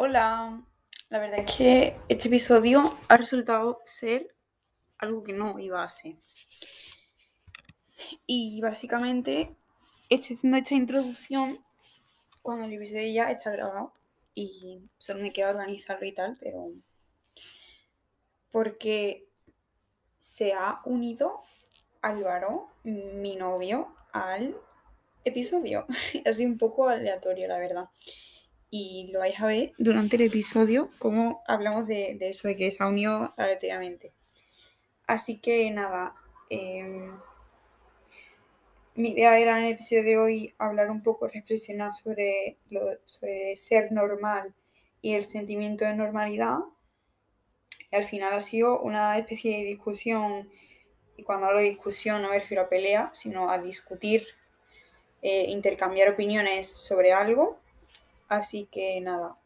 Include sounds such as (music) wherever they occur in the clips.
Hola, la verdad es que este episodio ha resultado ser algo que no iba a ser. Y básicamente estoy haciendo esta introducción cuando el episodio ya está grabado y solo me queda organizarlo y tal, pero porque se ha unido Álvaro, mi novio, al episodio. (laughs) Así un poco aleatorio, la verdad y lo vais a ver durante el episodio cómo hablamos de, eso, de que se ha unido aleatoriamente. Así que nada, em, mi idea era en el episodio de hoy hablar un poco, reflexionar sobre, lo, sobre ser normal y el sentimiento de normalidad. Y al final ha sido una especie de discusión, y cuando hablo de discusión no me refiero a pelea, sino a discutir, eh, intercambiar opiniones sobre algo Así que nada,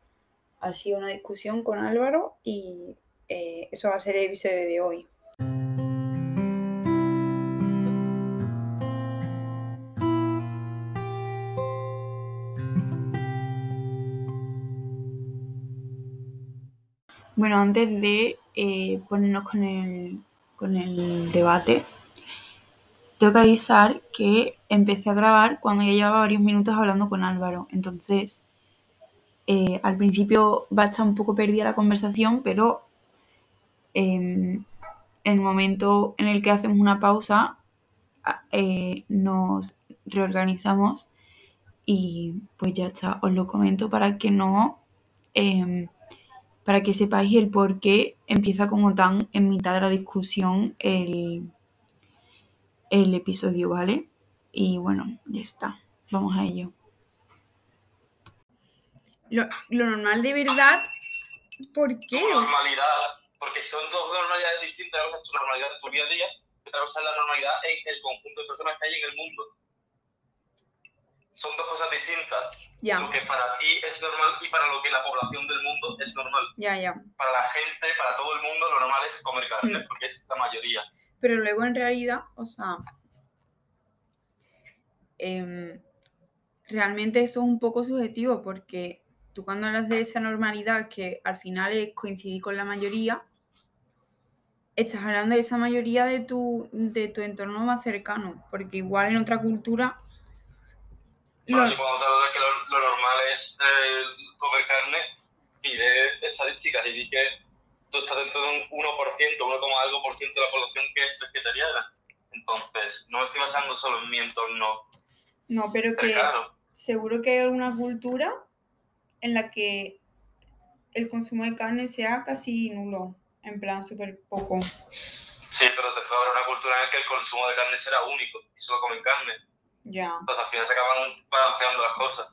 ha sido una discusión con Álvaro y eh, eso va a ser el episodio de hoy. Bueno, antes de eh, ponernos con el, con el debate, tengo que avisar que empecé a grabar cuando ya llevaba varios minutos hablando con Álvaro. Entonces, eh, al principio va a estar un poco perdida la conversación, pero em, en el momento en el que hacemos una pausa, eh, nos reorganizamos y pues ya está, os lo comento para que no, em, para que sepáis el por qué empieza como tan en mitad de la discusión el, el episodio, ¿vale? Y bueno, ya está, vamos a ello lo, normal de verdad, ¿por qué? normalidad, porque son dos normalidades distintas, una es tu normalidad en tu día a día, otra cosa es la normalidad en el conjunto de personas que hay en el mundo. Son dos cosas distintas. Ya. Lo que para ti es normal y para lo que la población del mundo es normal. Ya, ya. Para la gente, para todo el mundo, lo normal es comer carne, mm. porque es la mayoría. Pero luego en realidad, o sea, em, realmente eso es un poco subjetivo porque tú cuando hablas de esa normalidad que al final es coincidir con la mayoría, estás hablando de esa mayoría de tu, de tu entorno más cercano, porque igual en otra cultura... Lo... cuando te que lo, normal es eh, comer carne, de estadísticas y di que tú estás dentro de un 1%, 1, algo por ciento de la población que es vegetariana. Entonces, no me estoy basando solo en mi entorno. No, pero que seguro que hay alguna cultura en la que el consumo de carne sea casi nulo, en plan súper poco. Sí, pero después habrá una cultura en la que el consumo de carne será único y solo comen carne. Ya. Entonces al final se acaban balanceando las cosas.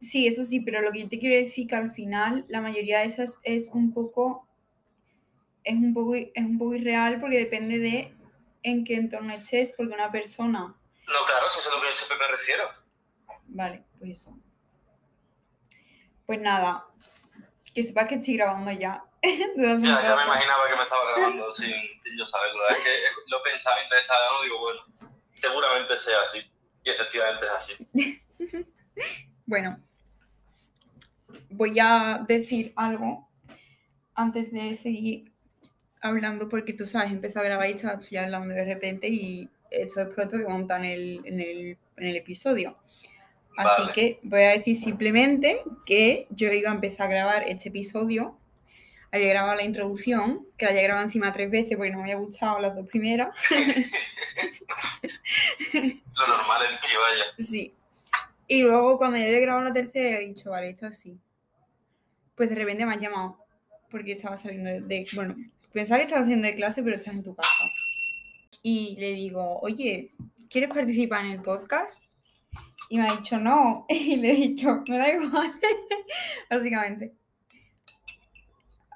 Sí, eso sí, pero lo que yo te quiero decir que al final la mayoría de esas es un poco es un poco es un poco irreal porque depende de en qué entorno estés, porque una persona. No, claro, eso es a lo que yo siempre me refiero. Vale, pues eso. Pues nada, que sepas que estoy grabando ya. (laughs) ya, ya me imaginaba que me estaba grabando sin, sin yo saberlo. Es que lo pensaba mientras estaba grabando, digo, bueno, seguramente sea así. Y efectivamente es así. (laughs) bueno, voy a decir algo antes de seguir hablando, porque tú sabes, empezó a grabar y estaba ya hablando de repente y esto es pronto que montan el, en, el, en el episodio. Así que voy a decir simplemente que yo iba a empezar a grabar este episodio. Había grabado la introducción, que la había grabado encima tres veces porque no me había gustado las dos primeras. (laughs) Lo normal en ti, vaya. Sí. Y luego cuando ya había grabado la tercera, he dicho, vale, esto así. Pues de repente me han llamado porque estaba saliendo de, bueno, pensaba que estaba haciendo de clase, pero estás en tu casa. Y le digo, oye, ¿quieres participar en el podcast? Y me ha dicho no. (laughs) Y le he dicho, me da igual. (laughs) Básicamente.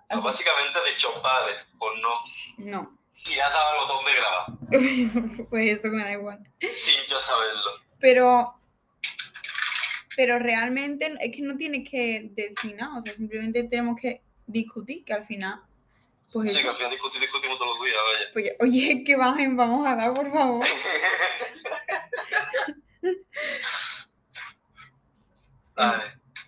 Pues básicamente ha dicho vale, pues no. No. Y ha dado el botón de grabar. (laughs) pues eso que me da igual. Sin yo saberlo. Pero. Pero realmente es que no tienes que decir nada. O sea, simplemente tenemos que discutir, que al final. Pues sí, que al final discutir, discutimos todos los días, vaya. Pues, oye, que bajen, vamos a dar, por favor.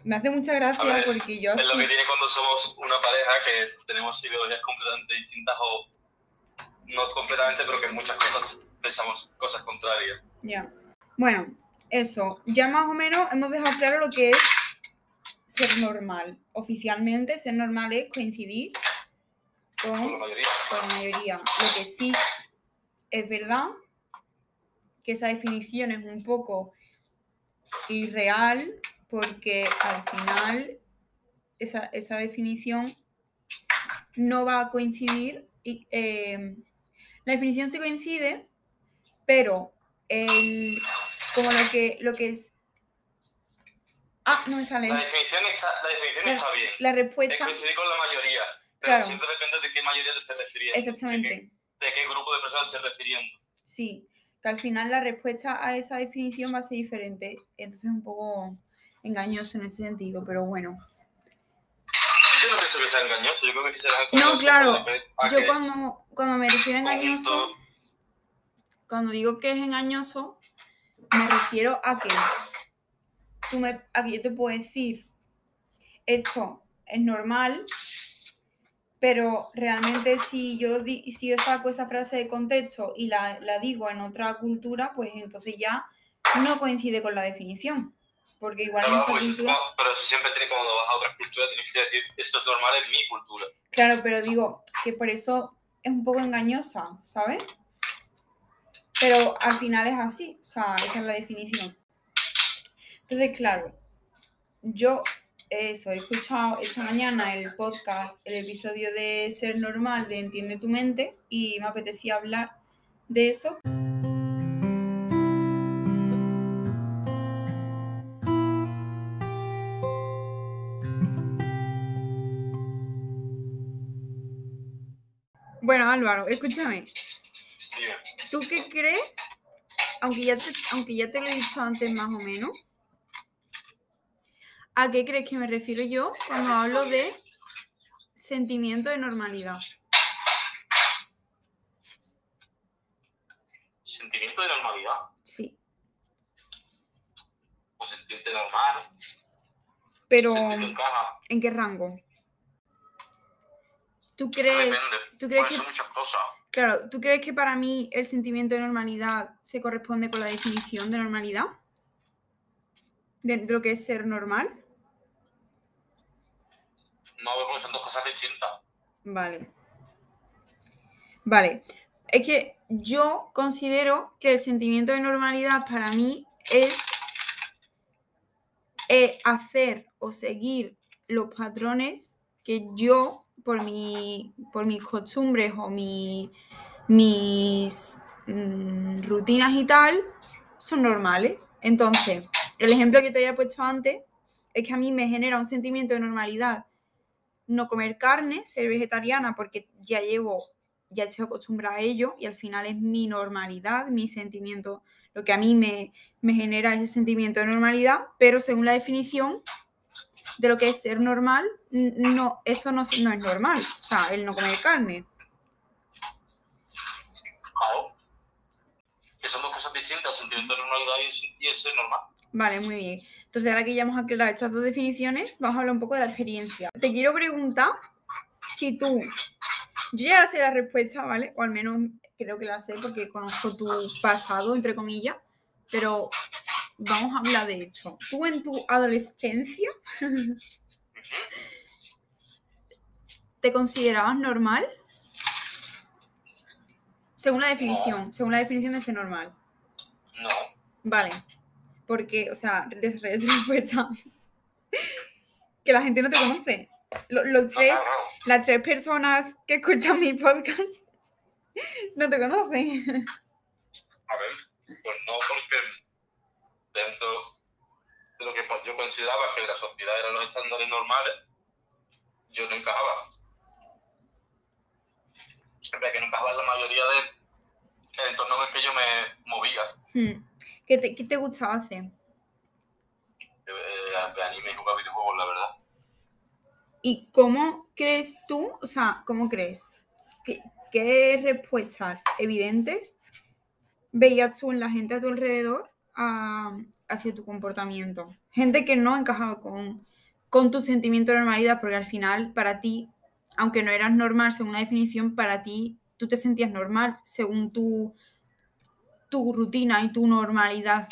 Me hace mucha gracia porque yo Es lo que tiene cuando somos una pareja que tenemos ideologías completamente distintas o no completamente, pero que en muchas cosas pensamos cosas contrarias. Ya. Bueno, eso. Ya más o menos hemos dejado claro lo que es ser normal. Oficialmente, ser normal es coincidir con, Con la mayoría. con la mayoría. Lo que sí es verdad que esa definición es un poco irreal porque al final esa, esa definición no va a coincidir. Y, eh, la definición sí coincide, pero el, como lo que, lo que es... Ah, no me sale. La definición está, la definición La- está bien. La Es respuesta... coincidir con la mayoría. Pero Claro. siempre depende de qué mayoría te estés refiriendo. Exactamente. De qué, de qué grupo de personas te estés refiriendo. Sí, que al final la respuesta a esa definición va a ser diferente. Entonces es un poco engañoso en ese sentido, pero bueno. Yo no pienso que sea engañoso. Yo creo que sí será No, claro. Yo cuando, cuando me refiero a engañoso, cuando digo que es engañoso, me refiero a que tú me, a que yo te puedo decir esto es normal, pero realmente si yo, si yo saco esa frase de contexto y la, la digo en otra cultura, pues entonces ya no coincide con la definición. Porque igual en Claro, esa pues, cultura. no, pero eso siempre tiene cuando vas a otras culturas, tienes que decir, esto es normal en mi cultura. Claro, pero digo que por eso es un poco engañosa, ¿sabes? Pero al final es así, o sea, esa es la definición. Entonces, claro, yo eso, he escuchado esta mañana el podcast, el episodio de Ser Normal de Entiende tu mente y me apetecía hablar de eso. Bueno, Álvaro, escúchame. ¿Tú qué crees? Aunque ya, te, aunque ya te lo he dicho antes más o menos. ¿A qué crees que me refiero yo cuando hablo de sentimiento de normalidad? Sentimiento de normalidad. Sí. O sentirte normal. Pero en caja. ¿en qué rango? ¿Tú crees. ¿tú crees que, ser muchas cosas. claro, ¿tú crees que para mí el sentimiento de normalidad se corresponde con la definición de normalidad? De de lo que es ser normal. No, porque son dos cosas distintas. Vale. Vale. Es que yo considero que el sentimiento de normalidad para mí es eh, hacer o seguir los patrones que yo, por, mi, por mis costumbres o mi- mis mm, rutinas y tal, son normales. Entonces, el ejemplo que te había puesto antes es que a mí me genera un sentimiento de normalidad no comer carne, ser vegetariana, porque ya llevo, ya estoy acostumbrada a ello y al final es mi normalidad, mi sentimiento, lo que a mí me, me genera ese sentimiento de normalidad, pero según la definición de lo que es ser normal, no, eso no, no es normal, o sea, el no comer carne. Claro. Que son dos cosas distintas, el sentimiento de normalidad y el, y el ser normal. Vale, muy bien. Entonces, ahora que ya hemos aclarado estas dos definiciones, vamos a hablar un poco de la experiencia. Te quiero preguntar si tú, yo ya sé la respuesta, ¿vale? O al menos creo que la sé porque conozco tu pasado, entre comillas, pero vamos a hablar de esto. Tú en tu adolescencia. (laughs) ¿te considerabas normal? Según la definición, según la definición de ser normal. No. Vale. Porque, o sea, desarrolla tu respuesta. que la gente no te conoce. Lo- Los, tres, las tres personas que escuchan mi podcast no te conocen. A ver, pues no porque dentro de lo que yo consideraba que la sociedad eran los estándares normales, yo no encajaba. Siempre que no encajaba en la mayoría de entornos en el que yo me movía, Hmm. ¿Qué te, qué te gustaba hacer? eh, anime y jugar videojuegos, la verdad. ¿Y cómo crees tú, o sea, cómo crees? ¿Qué, qué respuestas evidentes veías tú en la gente a tu alrededor a- hacia tu comportamiento? Gente que no encajaba con, con tu sentimiento de normalidad, porque al final, para ti, aunque no eras normal según la definición, para ti tú te sentías normal según tu, tu rutina y tu normalidad.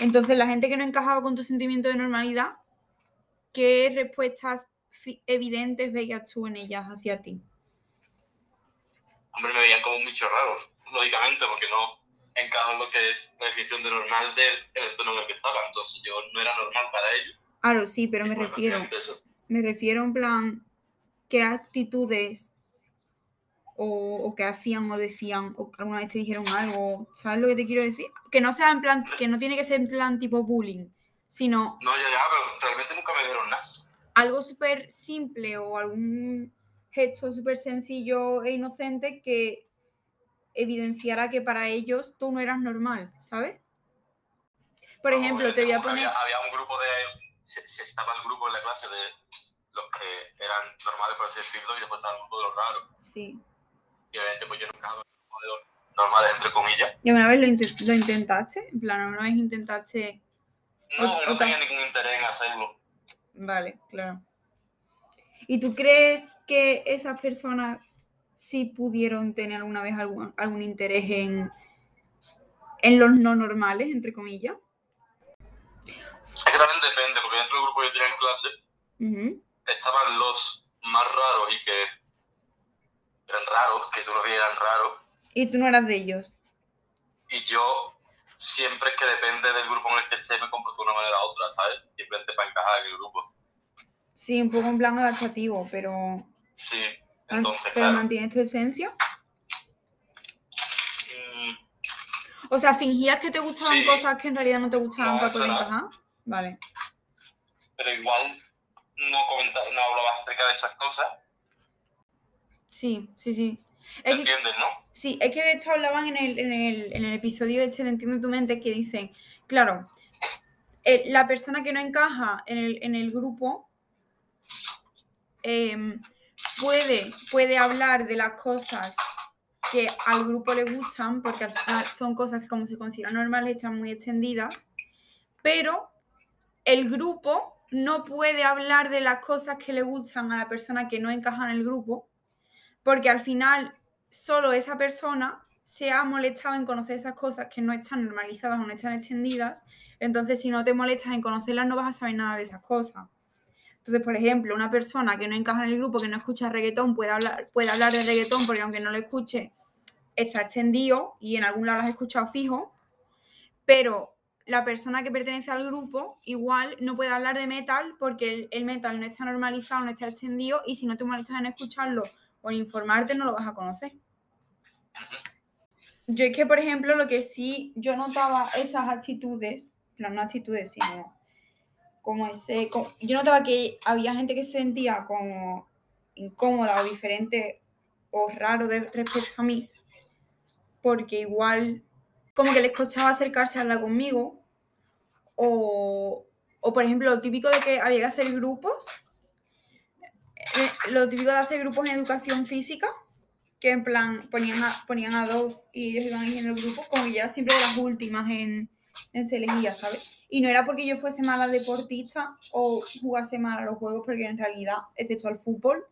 Entonces, la gente que no encajaba con tu sentimiento de normalidad, ¿qué respuestas evidentes veías tú en ellas hacia ti? Hombre, me veían como un bicho raro, lógicamente, porque no encajo en lo que es la definición de normal del entorno en el que estaba. Entonces, yo no era normal para ellos. Claro, sí, pero me refiero. Me refiero en plan, ¿qué actitudes o, qué hacían o decían o alguna vez te dijeron algo? ¿Sabes lo que te quiero decir? Que no sea en plan, que no tiene que ser en plan tipo bullying, sino. No, ya, ya, pero realmente nunca me dieron nada. Algo súper simple o algún gesto súper sencillo e inocente que evidenciara que para ellos tú no eras normal, ¿sabes? Por ejemplo, te voy a poner. había un grupo de se, estaba el grupo en la clase de los que eran normales, por así decirlo, y después estaba el grupo de los raros. Sí. Y obviamente pues yo nunca normales, entre comillas. ¿Y alguna vez lo, lo intentaste? En plan, ¿alguna vez intentaste...? No, no tenía ningún interés en hacerlo. Vale, claro. ¿Y tú crees que esas personas sí pudieron tener alguna vez algún, algún interés en, en los no normales, entre comillas? Es que también depende, porque dentro del grupo que yo tenía en clase estaban los más raros y que eran raros, que tú los eran raros. Y tú no eras de ellos. Y yo siempre que depende del grupo en el que esté me comporto de una manera u otra, ¿sabes? Simplemente para encajar en el grupo. Sí, un poco en plan adaptativo, pero... Sí, entonces, ¿Pero mantienes tu esencia? Mm. O sea, fingías que te gustaban cosas que en realidad no te gustaban para poder encajar. Vale. Pero igual no, comentaba, no hablaba acerca de esas cosas. Sí, sí, sí. ¿Entiendes, no? Sí, es que de hecho hablaban en el, en el, en el episodio este de Entiende tu mente que dicen, claro, eh, la persona que no encaja en el, en el grupo em, puede, puede hablar de las cosas que al grupo le gustan, porque al final son cosas que como se consideran normales, están muy extendidas, pero el grupo no puede hablar de las cosas que le gustan a la persona que no encaja en el grupo, porque al final solo esa persona se ha molestado en conocer esas cosas que no están normalizadas o no están extendidas, entonces si no te molestas en conocerlas no vas a saber nada de esas cosas. Entonces, por ejemplo, una persona que no encaja en el grupo, que no escucha reggaetón, puede hablar, puede hablar de reggaetón porque aunque no lo escuche, está extendido y en algún lado lo has escuchado fijo, pero la persona que pertenece al grupo igual no puede hablar de metal porque el, metal no está normalizado, no está extendido y si no te molestas en escucharlo o en informarte no lo vas a conocer. Yo es que, por ejemplo, lo que sí yo notaba esas actitudes, no actitudes, sino como ese, yo notaba que había gente que se sentía como incómoda o diferente o raro de, respecto a mí, porque igual como que les costaba acercarse a hablar conmigo. O, por ejemplo, lo típico de que había que hacer grupos. Eh, lo típico de hacer grupos en educación física, que en plan ponían a, ponían a dos y ellos iban eligiendo el grupo, como que ya siempre de las últimas en, en se elegía, ¿sabes? Y no era porque yo fuese mala deportista o jugase mal a los juegos, porque en realidad, excepto al fútbol,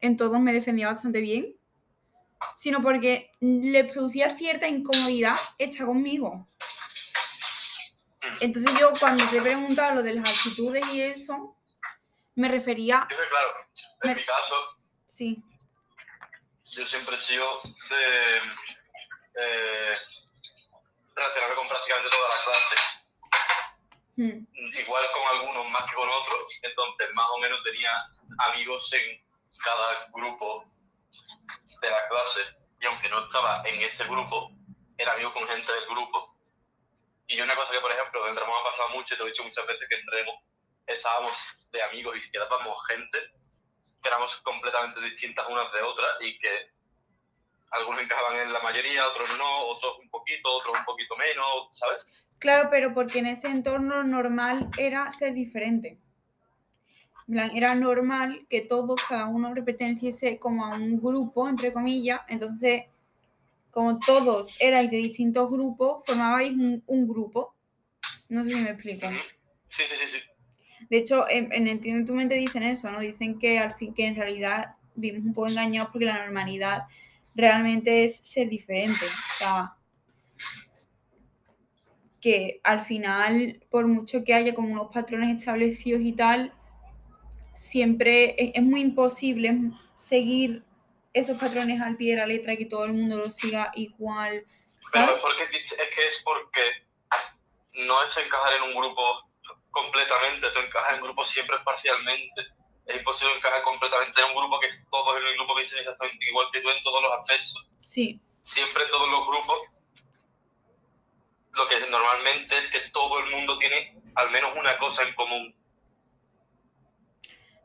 en todos me defendía bastante bien sino porque le producía cierta incomodidad estar conmigo. Entonces yo cuando te he preguntado lo de las actitudes y eso, me refería... claro, en mi caso... Sí. Yo siempre he sido de... Eh, relacionarme con prácticamente todas las clases. Hmm. Igual con algunos más que con otros, entonces más o menos tenía amigos en cada grupo de la clase y aunque no estaba en ese grupo, era amigo con gente del grupo. Y una cosa que, por ejemplo, en Ramón ha pasado mucho, y te he dicho muchas veces que entremos, estábamos de amigos y si quedábamos gente que éramos completamente distintas unas de otras y que algunos encajaban en la mayoría, otros no, otros un poquito, otros un poquito menos, ¿sabes? Claro, pero porque en ese entorno normal era ser diferente era normal que todos, cada uno perteneciese como a un grupo, entre comillas, entonces, como todos erais de distintos grupos, formabais un, grupo. No sé si me explico. Sí, sí, sí, sí. De hecho, en, en Entiende tu mente dicen eso, ¿no? Dicen que al fin que en realidad vivimos un poco engañados porque la normalidad realmente es ser diferente. O sea, que al final, por mucho que haya como unos patrones establecidos y tal, siempre es, muy imposible seguir esos patrones al pie de la letra y que todo el mundo lo siga igual. Pero porque, es que es porque no es encajar en un grupo completamente, tú encajas en grupos siempre parcialmente. Es imposible encajar completamente en un grupo que todos en el grupo dicen exactamente igual que tú en todos los aspectos. Sí. Siempre todos los grupos, lo que normalmente es que todo el mundo tiene al menos una cosa en común.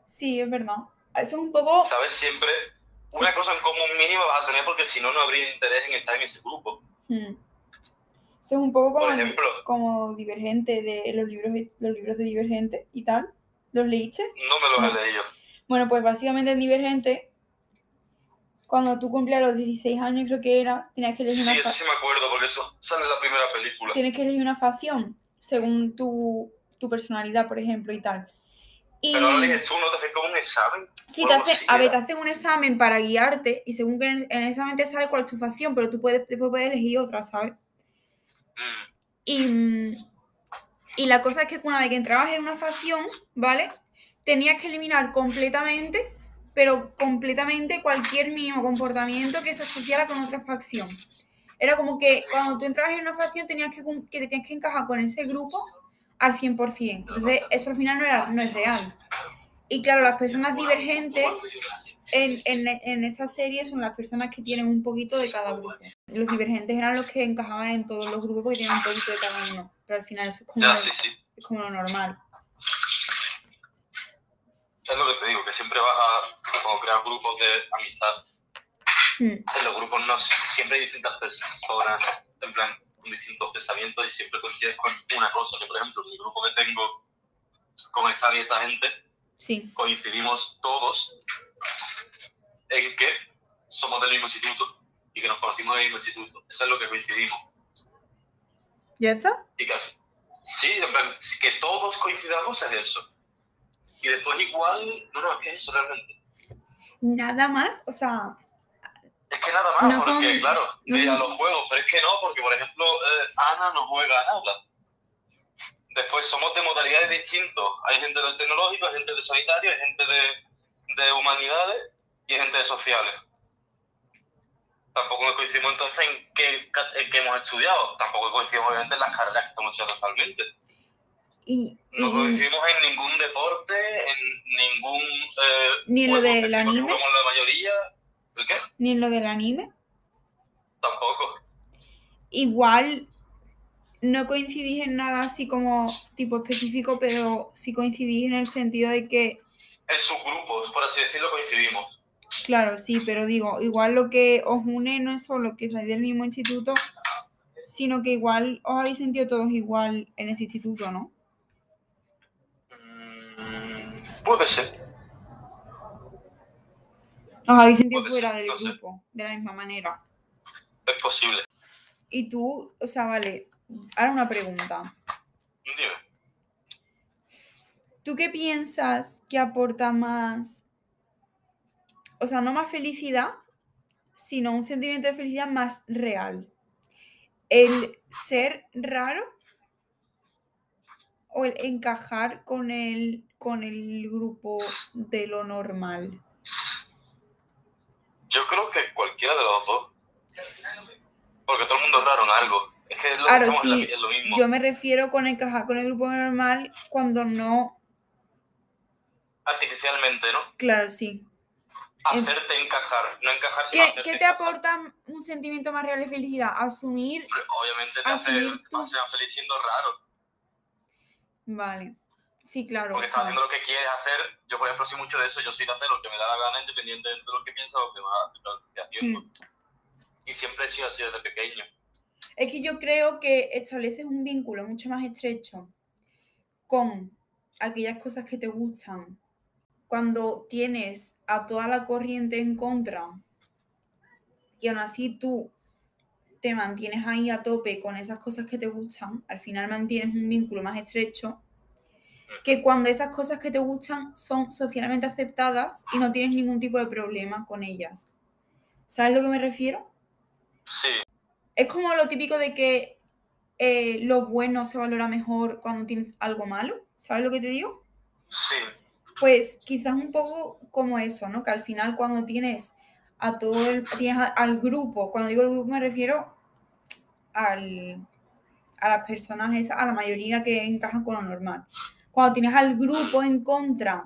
Sí, es verdad. Eso es un poco... ¿Sabes? Siempre una cosa en común mínima vas a tener porque si no, no habría interés en estar en ese grupo. Hmm. Eso es un poco como, como Divergente, de los libros, los libros de Divergente y tal. ¿Los leíste? No me los he leído. Bueno, pues básicamente en Divergente, cuando tú cumplías los 16 años, creo que era, tenías que elegir una Sí, sí me acuerdo, porque eso sale en la primera película. Tienes que elegir una facción según tu, tu personalidad, por ejemplo, y tal. Pero no lees tú, no te hacen como un examen. Sí, te hace, a ver, te hacen un examen para guiarte y según que en el, examen te sale cuál es tu facción, pero tú puedes, después puedes elegir otra, ¿sabes? Y, y la cosa es que una vez que entrabas en una facción, ¿vale? Tenías que eliminar completamente, pero completamente cualquier mínimo comportamiento que se asociara con otra facción. Era como que cuando tú entrabas en una facción tenías que, que te tenías que encajar con ese grupo al 100%. Entonces, eso al final no, era, no es real. Y claro, las personas divergentes en, en, en, esta serie son las personas que tienen un poquito de cada grupo. Los divergentes eran los que encajaban en todos los grupos porque tienen un poquito de cada uno. Pero al final eso es como, Es como lo normal. Es lo que te digo, que siempre vas a crear grupos de amistad. Hmm. En los grupos no siempre hay distintas personas, en plan, con distintos pensamientos y siempre coincides con una cosa. Que, por ejemplo, en el grupo que tengo con esta y esta gente, sí. coincidimos todos en que somos del mismo instituto y que nos conocimos del mismo instituto. Eso es lo que coincidimos. ¿Ya está? Y que, sí, que todos coincidamos en eso. Y después igual, no, no, es que eso realmente. Nada más, o sea... Es que nada más, porque claro, no a los juegos, pero es que no, porque por ejemplo, eh, Ana no juega nada. Después somos de modalidades distintas. Hay gente del tecnológico, hay gente de sanitario, hay gente de, de humanidades y gente de sociales. Tampoco coincidimos entonces en qué, en qué hemos estudiado. Tampoco coincidimos obviamente en las carreras que estamos estudiando actualmente. Y, no coincidimos en ningún deporte, en ningún... Eh, Ni en lo del anime. la mayoría. ¿El qué? Ni en lo del anime. Tampoco. Igual no coincidís en nada así como tipo específico, pero sí coincidís en el sentido de que... En subgrupos, por así decirlo, coincidimos. Claro, sí, pero digo, igual lo que os une no es solo que sois del mismo instituto, sino que igual os habéis sentido todos igual en ese instituto, ¿no? Mm, puede ser. Os habéis sentido fuera del grupo, de la misma manera. Es posible. Y tú, o sea, vale, ahora una pregunta. Dime. ¿Tú qué piensas que aporta más o sea, no más felicidad, sino un sentimiento de felicidad más real. El ser raro o el encajar con el, con el grupo de lo normal. Yo creo que cualquiera de los dos. Porque todo el mundo es raro en algo. Es que es lo, claro, sí, lo mismo. Yo me refiero con encajar con el grupo normal cuando no. Artificialmente, ¿no? Claro, sí. Hacerte encajar, no encajar ¿Qué, ¿qué te aporta un sentimiento más real de felicidad? Asumir. Obviamente te hace, tus... feliz siendo raro. Vale. Sí, claro. Porque estás haciendo lo que quieres hacer. Yo, por ejemplo, soy mucho de eso. Yo soy de hacer lo que me da la gana, independientemente de lo que piensa o que me haciendo. Mm. Y siempre he sido así desde pequeño. Es que yo creo que estableces un vínculo mucho más estrecho con aquellas cosas que te gustan cuando tienes a toda la corriente en contra y aún así tú te mantienes ahí a tope con esas cosas que te gustan, al final mantienes un vínculo más estrecho que cuando esas cosas que te gustan son socialmente aceptadas y no tienes ningún tipo de problema con ellas. ¿Sabes a lo que me refiero? Sí. Es como lo típico de que eh, lo bueno se valora mejor cuando tienes algo malo. ¿Sabes lo que te digo? Sí. Pues quizás un poco como eso, ¿no? Que al final cuando tienes a todo el, tienes al grupo, cuando digo el grupo me refiero al, a las personas a la mayoría que encajan con lo normal. Cuando tienes al grupo en contra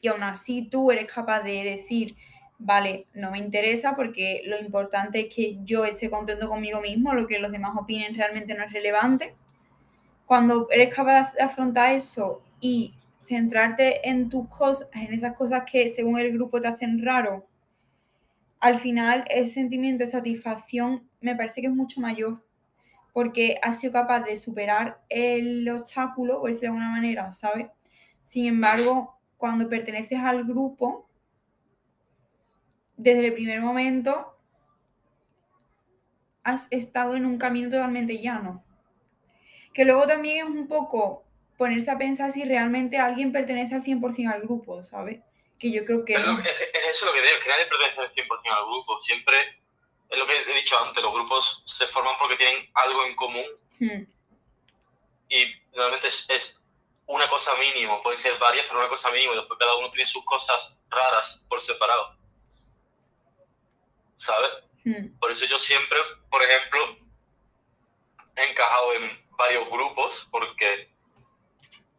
y aún así tú eres capaz de decir, vale, no me interesa porque lo importante es que yo esté contento conmigo mismo, lo que los demás opinen realmente no es relevante. Cuando eres capaz de afrontar eso y centrarte en tus cosas, en esas cosas que según el grupo te hacen raro, al final ese sentimiento de satisfacción me parece que es mucho mayor porque has sido capaz de superar el obstáculo, por decirlo de alguna manera, ¿sabes? Sin embargo, cuando perteneces al grupo, desde el primer momento has estado en un camino totalmente llano. Que luego también es un poco ponerse a pensar si realmente alguien pertenece al 100% al grupo, ¿sabes? Que yo creo que... no. es, eso lo que digo, que nadie pertenece al 100% al grupo. Siempre es lo que he dicho antes, los grupos se forman porque tienen algo en común. Hmm. Y normalmente es, una cosa mínima, pueden ser varias, pero una cosa mínima, y después cada uno tiene sus cosas raras por separado. ¿Sabes? Hmm. Por eso yo siempre, por ejemplo, he encajado en varios grupos porque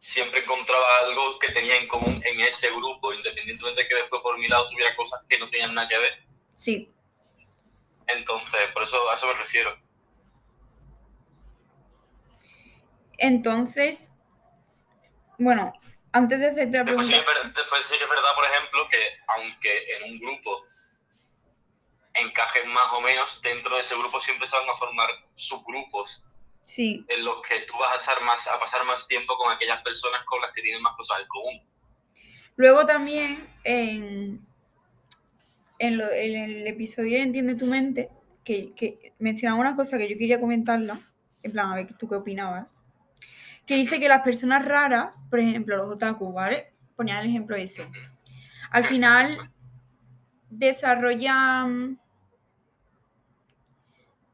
siempre encontraba algo que tenía en común en ese grupo, independientemente de que después por mi lado tuviera cosas que no tenían nada que ver. Sí. Entonces, por eso a eso me refiero. Entonces, bueno, antes de hacerte la pregunta... Después sí, que es verdad, por ejemplo, que aunque en un grupo encajen más o menos, dentro de ese grupo siempre se van a formar subgrupos. Sí. En los que tú vas a estar más, a pasar más tiempo con aquellas personas con las que tienen más cosas en común. Luego también en, en, el episodio de Entiende tu mente, que, que, mencionaba una cosa que yo quería comentarla, en plan, a ver tú qué opinabas, que dice que las personas raras, por ejemplo, los otaku, ¿vale? Ponía el ejemplo ese. Al final desarrollan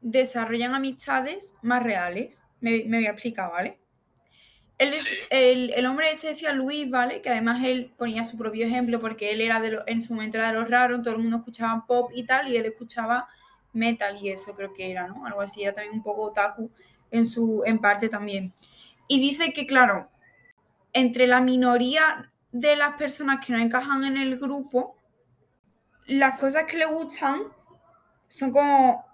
desarrollan amistades más reales. Me, me voy a explicar, ¿vale? El, el, hombre este decía Luis, ¿vale? Que además él ponía su propio ejemplo porque él era de en su momento era de los raros, todo el mundo escuchaba pop y tal, y él escuchaba metal y eso creo que era, ¿no? Algo así, era también un poco otaku en, su, en parte también. Y dice que, claro, entre la minoría de las personas que no encajan en el grupo, las cosas que le gustan son como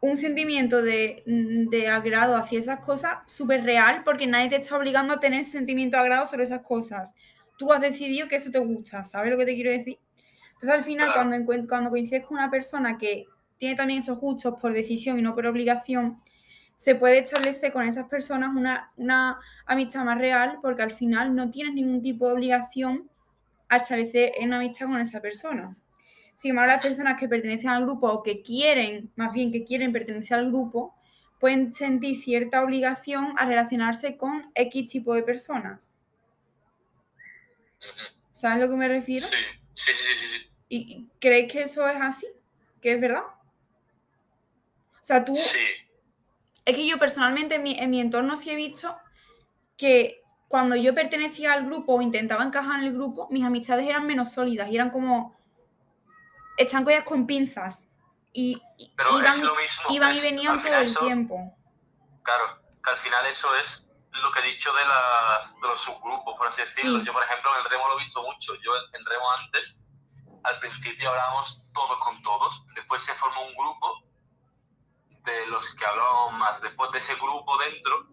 un sentimiento de, de, agrado hacia esas cosas súper real porque nadie te está obligando a tener ese sentimiento de agrado sobre esas cosas. Tú has decidido que eso te gusta, ¿sabes lo que te quiero decir? Entonces al final cuando, cuando coincides con una persona que tiene también esos gustos por decisión y no por obligación, se puede establecer con esas personas una, una amistad más real porque al final no tienes ningún tipo de obligación a establecer una amistad con esa persona. Sin embargo, las personas que pertenecen al grupo o que quieren, más bien que quieren pertenecer al grupo, pueden sentir cierta obligación a relacionarse con X tipo de personas. ¿Sabes a lo que me refiero? Sí, sí, sí, sí. ¿Y crees que eso es así? ¿Que es verdad? O sea, tú... Sí. Es que yo personalmente en mi, en mi entorno sí he visto que cuando yo pertenecía al grupo o intentaba encajar en el grupo, mis amistades eran menos sólidas y eran como están cogidas con pinzas y, iban, iban y venían todo el tiempo. Claro, que al final eso es lo que he dicho de, la, de los subgrupos, por así decirlo. Yo, por ejemplo, en el remo lo he visto mucho. Yo en remo antes, al principio hablábamos todos con todos, después se formó un grupo de los que hablábamos más. Después de ese grupo dentro,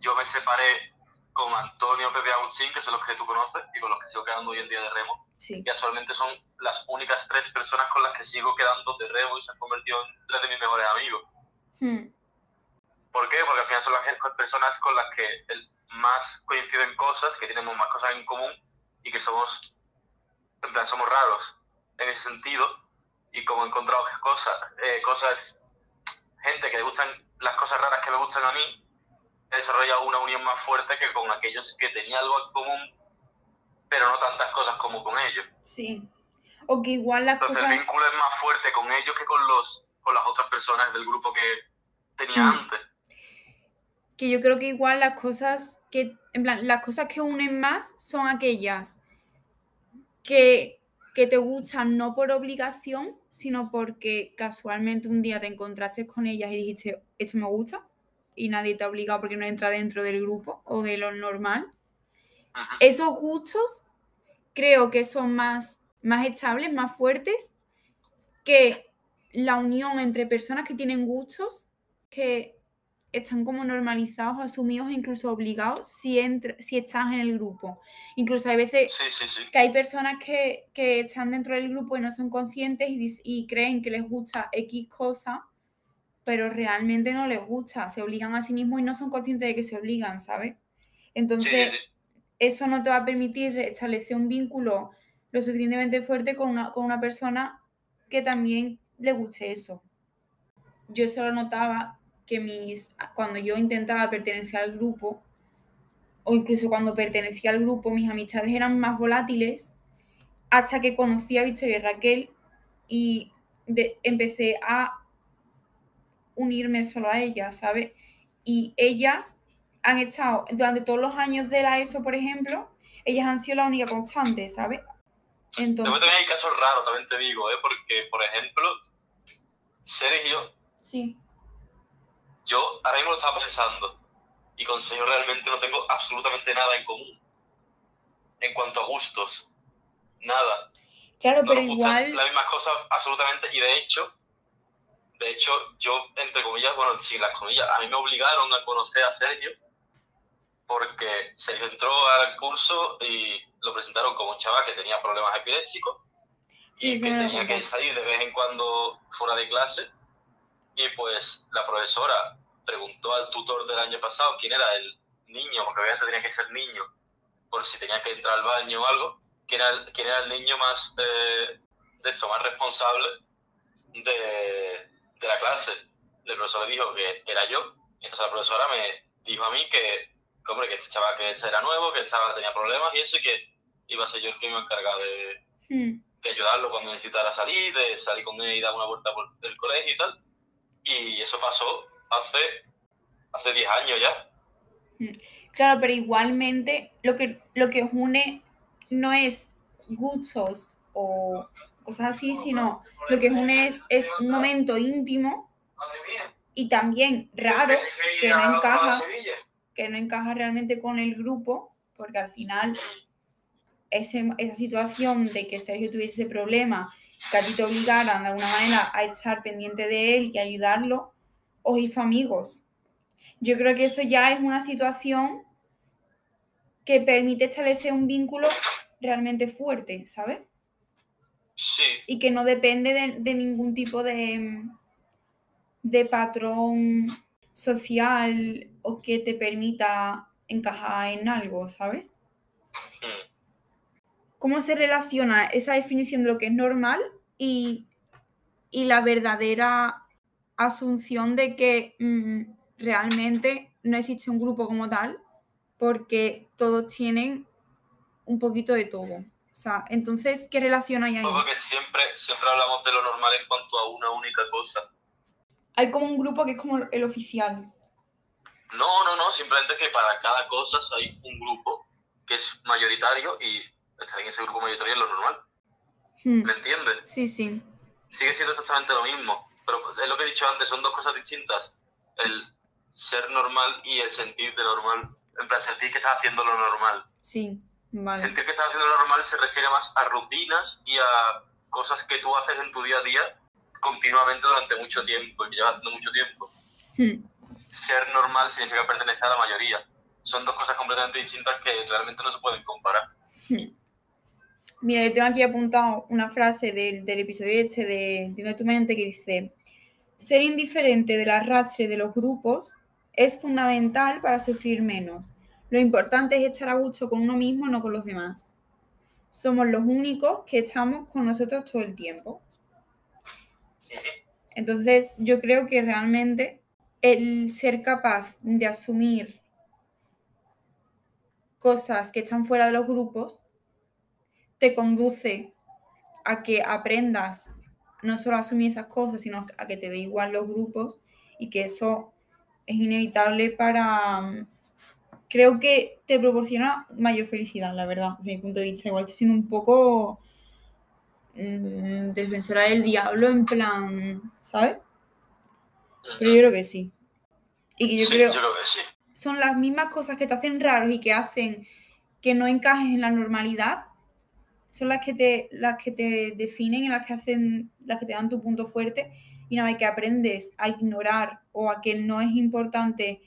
yo me separé con Antonio Pepe Agustín, que son los que tú conoces y con los que sigo quedando hoy en día de remo y actualmente son las únicas tres personas con las que sigo quedando de remo y se han convertido en tres de mis mejores amigos. Hmm. ¿Por qué? Porque al final son las personas con las que más coinciden cosas, que tenemos más cosas en común y que somos, en plan, somos raros en ese sentido. Y como he encontrado cosas, eh, cosas, gente que le gustan las cosas raras que me gustan a mí, he desarrollado una unión más fuerte que con aquellos que tenía algo en común, pero no tantas cosas como con ellos. Sí. O que igual las Entonces cosas... el vínculo es más fuerte con ellos que con los con las otras personas del grupo que tenía Mm. antes. que yo creo que igual las cosas que, en plan, las cosas que unen más son aquellas que, que te gustan no por obligación, sino porque casualmente un día te encontraste con ellas y dijiste, esto me gusta, y nadie te ha obligado porque no entra dentro del grupo o de lo normal. Esos gustos creo que son más, más estables, más fuertes que la unión entre personas que tienen gustos que están como normalizados, asumidos e incluso obligados si, entra- si estás en el grupo. Incluso hay veces Sí, sí, sí. que hay personas que, que están dentro del grupo y no son conscientes y, y creen que les gusta X cosa, pero realmente no les gusta, se obligan a sí mismos y no son conscientes de que se obligan, ¿sabes? Entonces. Eso no te va a permitir establecer un vínculo lo suficientemente fuerte con una, con una persona que también le guste eso. Yo solo notaba que mis, cuando yo intentaba pertenecer al grupo, o incluso cuando pertenecía al grupo, mis amistades eran más volátiles hasta que conocí a Victoria y Raquel y de- empecé a unirme solo a ellas, ¿sabes? Y ellas han estado, durante todos los años de la ESO, por ejemplo, ellas han sido la única constante, ¿sabes? Entonces, también hay casos raros, también te digo, ¿eh? Porque, por ejemplo, Sergio, sí, yo ahora mismo lo estaba pensando y con Sergio realmente no tengo absolutamente nada en común. En cuanto a gustos, nada. claro, No pero igual, las mismas cosas absolutamente y de hecho, de hecho, yo, entre comillas, bueno, sin las comillas, a mí me obligaron a conocer a Sergio porque Sergio entró al curso y lo presentaron como un chaval que tenía problemas epilépticos Sí, y que tenía que salir de vez en cuando fuera de clase. Y pues la profesora preguntó al tutor del año pasado quién era el niño, porque obviamente tenía que ser niño, por si tenía que entrar al baño o algo, quién era el, quién era el niño más, eh, de hecho, más responsable de, de la clase. El profesor le dijo que era yo, entonces la profesora me dijo a mí que, que, hombre, que este chaval que este era nuevo, que estaba, tenía problemas y eso, y que iba a ser yo el que me iba a encargar de, Hmm, de ayudarlo cuando necesitara salir, de salir con él y dar una vuelta por el colegio y tal. Y eso pasó hace, hace 10 años ya. Claro, pero igualmente lo que, lo que une no es gustos o cosas así, sino lo que une es, es un momento íntimo y también raro que no encaja, que no encaja realmente con el grupo, porque al final ese- esa situación de que Sergio tuviese ese problema, que a ti te obligaran de alguna manera a estar pendiente de él y ayudarlo, os hizo amigos. Yo creo que eso ya es una situación que permite establecer un vínculo realmente fuerte, ¿sabes? Sí, Y que no depende de, de ningún tipo de, de patrón social o que te permita encajar en algo, ¿sabes? mm, cómo se relaciona esa definición de lo que es normal y, y la verdadera asunción de que mm, realmente no existe un grupo como tal, porque todos tienen un poquito de todo. O sea, entonces, ¿qué relación hay ahí? porque siempre, siempre hablamos de lo normal en cuanto a una única cosa. Hay como un grupo que es como el oficial. No, no, no, simplemente que para cada cosa hay un grupo que es mayoritario y estar en ese grupo mayoritario es lo normal. Hmm, ¿Me entiendes? Sí, sí. Sigue siendo exactamente lo mismo, pero es lo que he dicho antes, son dos cosas distintas. El ser normal y el sentir de normal. En plan, sentir que estás haciendo lo normal. Sí, vale. Sentir que estás haciendo lo normal se refiere más a rutinas y a cosas que tú haces en tu día a día continuamente durante mucho tiempo y que llevas haciendo mucho tiempo. Hmm, Ser normal significa pertenecer a la mayoría. Son dos cosas completamente distintas que realmente no se pueden comparar. hmm. Mira, yo tengo aquí apuntado una frase del, del episodio este de Entiende tu mente que dice, ser indiferente del arrastre de los grupos es fundamental para sufrir menos. Lo importante es estar a gusto con uno mismo, no con los demás. Somos los únicos que estamos con nosotros todo el tiempo. Entonces, yo creo que realmente el ser capaz de asumir cosas que están fuera de los grupos te conduce a que aprendas no solo a asumir esas cosas, sino a que te dé igual los grupos y que eso es inevitable para... Creo que te proporciona mayor felicidad, la verdad, desde mi punto de vista. Igual estoy siendo un poco mmm, defensora del diablo en plan, ¿sabes? Pero yo creo que sí. Y que yo, Sí, creo, yo creo que sí. son las mismas cosas que te hacen raros y que hacen que no encajes en la normalidad, son las que te, las que te definen y las que hacen, las que te dan tu punto fuerte. Y una vez que aprendes a ignorar o a que no es importante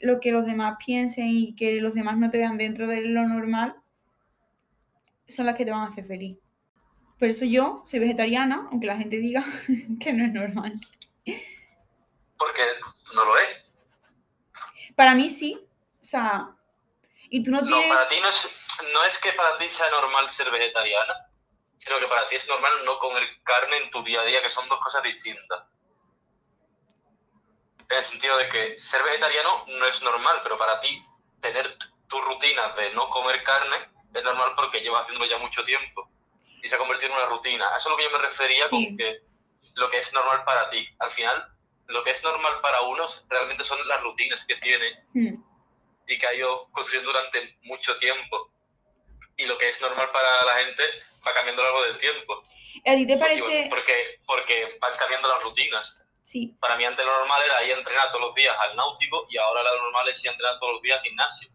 lo que los demás piensen y que los demás no te vean dentro de lo normal, son las que te van a hacer feliz. Por eso yo soy vegetariana, aunque la gente diga (laughs) que no es normal. Porque no lo es. Para mí sí. O sea, y tú no No, tienes... para ti no es, no es que para ti sea normal ser vegetariana, sino que para ti es normal no comer carne en tu día a día, que son dos cosas distintas. En el sentido de que ser vegetariano no es normal, pero para ti tener tu rutina de no comer carne es normal porque llevas haciéndolo ya mucho tiempo y se ha convertido en una rutina. Eso es lo que yo me refería Sí. con que lo que es normal para ti. Al final, lo que es normal para unos realmente son las rutinas que tiene Hmm. y que ha ido construyendo durante mucho tiempo. Y lo que es normal para la gente va cambiando a lo largo del tiempo. ¿A ti te parece...? Porque, porque van cambiando las rutinas. Sí. Para mí antes lo normal era ir a entrenar todos los días al náutico y ahora lo normal es ir a entrenar todos los días al gimnasio.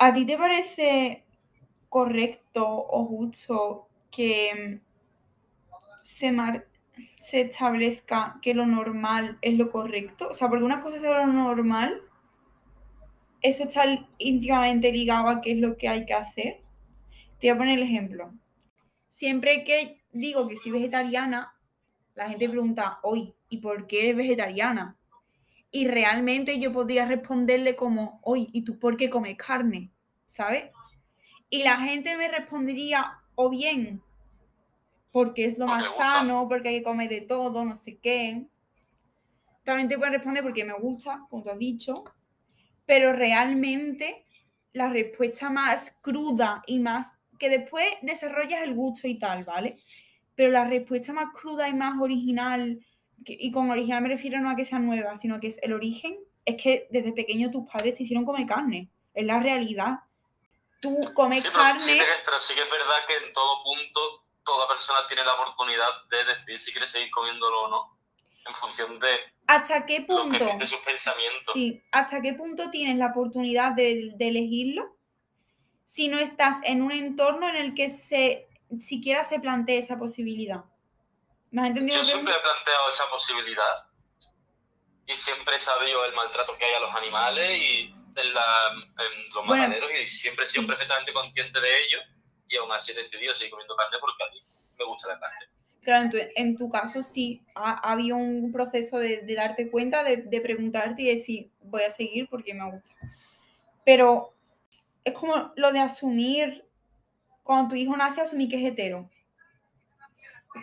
¿A ti te parece correcto o justo que se, mar- se establezca que lo normal es lo correcto? O sea, porque una cosa es lo normal, eso está íntimamente ligado a qué es lo que hay que hacer. Te voy a poner el ejemplo. Siempre que digo que soy vegetariana, la gente pregunta, hoy, ¿y por qué eres vegetariana? Y realmente yo podría responderle como, hoy, ¿y tú por qué comes carne? ¿Sabes? Y la gente me respondería, o bien, porque es lo más sano, porque hay que comer de todo, no sé qué. También te pueden responder porque me gusta, como tú has dicho, pero realmente la respuesta más cruda y más que después desarrollas el gusto y tal, ¿vale? Pero la respuesta más cruda y más original, que- y con original me refiero no a que sea nueva, sino que es el origen, es que desde pequeño tus padres te hicieron comer carne. Es la realidad. Tú comes Sí, pero, carne. sí que, pero sí que es verdad que en todo punto toda persona tiene la oportunidad de decidir si quiere seguir comiéndolo o no, en función de ¿Hasta qué punto? de sus pensamientos. Sí, ¿hasta qué punto tienes la oportunidad de, de elegirlo si no estás en un entorno en el que se siquiera se plantee esa posibilidad? ¿Me has entendido Yo siempre he planteado esa posibilidad y siempre he sabido el maltrato que hay a los animales y en, la, en los Bueno, mataderos y siempre he sido sí. perfectamente consciente de ello y aún así he decidido seguir comiendo carne porque a mí me gusta la carne. Claro, en tu, en tu caso sí, ha, ha habido un proceso de, de darte cuenta, de, de preguntarte y decir, voy a seguir porque me gusta. Pero es como lo de asumir, cuando tu hijo nace, asumir que es hetero.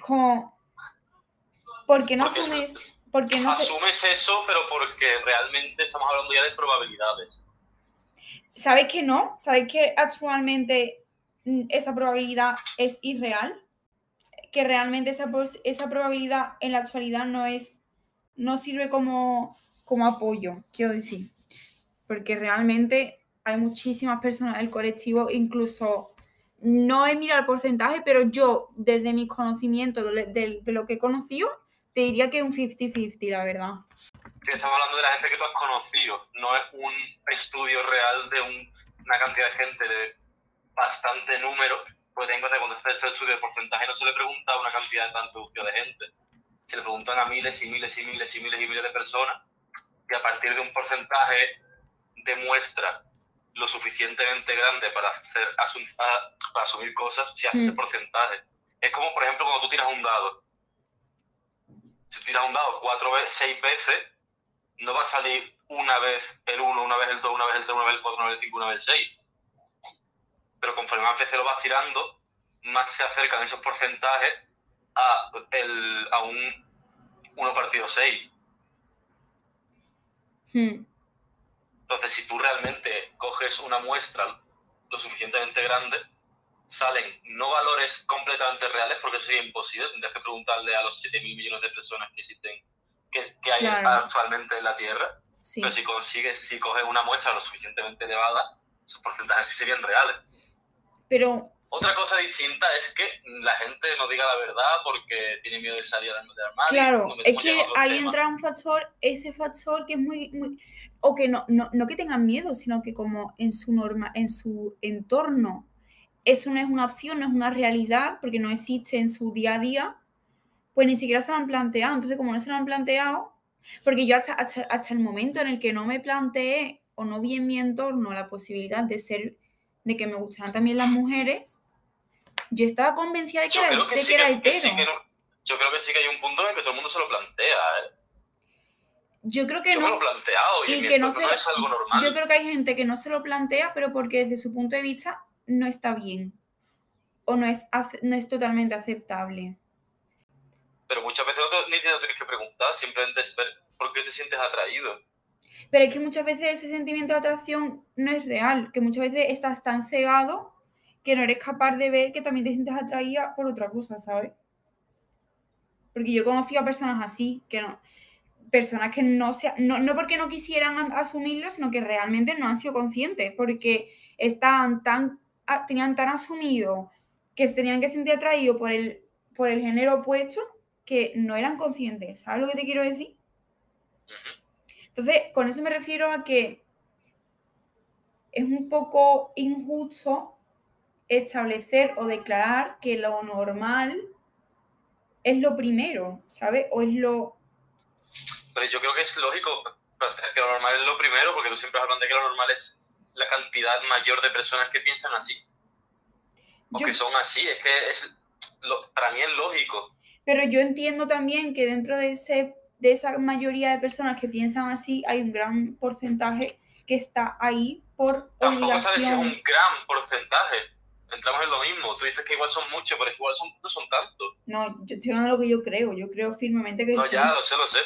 Como, ¿por qué no Porque asumes? Porque no se, Asumes eso, pero porque realmente estamos hablando ya de probabilidades. ¿Sabes que no? ¿Sabes que actualmente mm, esa probabilidad es irreal? Que realmente esa, esa probabilidad en la actualidad no es, no sirve como, como apoyo, quiero decir. Porque realmente hay muchísimas personas del colectivo, incluso no he mirado el porcentaje, pero yo, desde mis conocimientos de lo que he conocido, te diría que un 50-50, la verdad. Que estamos hablando de la gente que tú has conocido, no es un estudio real de un- una cantidad de gente de bastante número, porque ten en cuenta que cuando se hace este estudio de porcentaje no se le pregunta a una cantidad tan de gente, se le preguntan a miles y miles y miles y miles y miles de personas, y a partir de un porcentaje demuestra lo suficientemente grande para, hacer, asum- para asumir cosas, se hace ese Mm. porcentaje. Es como, por ejemplo, cuando tú tiras un dado. Si tiras un dado cuatro veces, seis veces, no va a salir una vez el 1, una vez el 2, una vez el 3, una vez el 4, una vez el 5, una vez el 6. Pero conforme más veces lo vas tirando, más se acercan esos porcentajes a, el, a un 1 partido 6. Hmm. Entonces, si tú realmente coges una muestra lo suficientemente grande, salen no valores completamente reales, porque eso sería imposible, tendrías que preguntarle a los 7 mil millones de personas que existen, que, que hay actualmente en la Tierra, pero si consigues, si coges una muestra lo suficientemente elevada, esos porcentajes sí serían reales. Pero... Otra cosa distinta es que la gente no diga la verdad porque tiene miedo de salir del armario. Claro, es que ahí entra un factor, ese factor que es muy, muy o que no, no, no, que tengan miedo, sino que como en su norma, en su entorno eso no es una opción, no es una realidad, porque no existe en su día a día, pues ni siquiera se lo han planteado. Entonces, como no se lo han planteado, porque yo hasta, hasta, el momento en el que no me planteé o no vi en mi entorno la posibilidad de ser, de que me gustaran también las mujeres, yo estaba convencida de que, era, de que, era hetero. yo creo que sí que hay un punto en el que todo el mundo se lo plantea, ¿eh? Yo creo que yo no. Me lo he planteado y, que no, es algo normal. Yo creo que hay gente que no se lo plantea, pero porque desde su punto de vista no está bien o no es, no es totalmente aceptable. Pero muchas veces no ni te lo tienes que preguntar, simplemente es por qué te sientes atraído. Pero es que muchas veces ese sentimiento de atracción no es real, que muchas veces estás tan cegado que no eres capaz de ver que también te sientes atraída por otra cosa, ¿sabes? Porque yo he conocido a personas así, que no, personas que no, sea, no, no porque no quisieran asumirlo, sino que realmente no han sido conscientes, porque estaban tan tenían tan asumido que se tenían que sentir atraídos por el, por el género opuesto que no eran conscientes. ¿Sabes lo que te quiero decir? Entonces, con eso me refiero a que es un poco injusto establecer o declarar que lo normal es lo primero, ¿sabes? O es lo... Pero yo creo que es lógico que lo normal es lo primero, porque tú siempre hablas de que lo normal es la cantidad mayor de personas que piensan así. O que son así, es que es, para mí es lógico. Pero yo entiendo también que dentro de, ese, de esa mayoría de personas que piensan así, hay un gran porcentaje que está ahí por Tampoco obligación. sabes si es un gran porcentaje. Entramos en lo mismo. Tú dices que igual son muchos, pero es que igual son, no son tantos. No, yo estoy hablando de lo que yo creo. Yo creo firmemente que No, ya, lo sé, lo sé.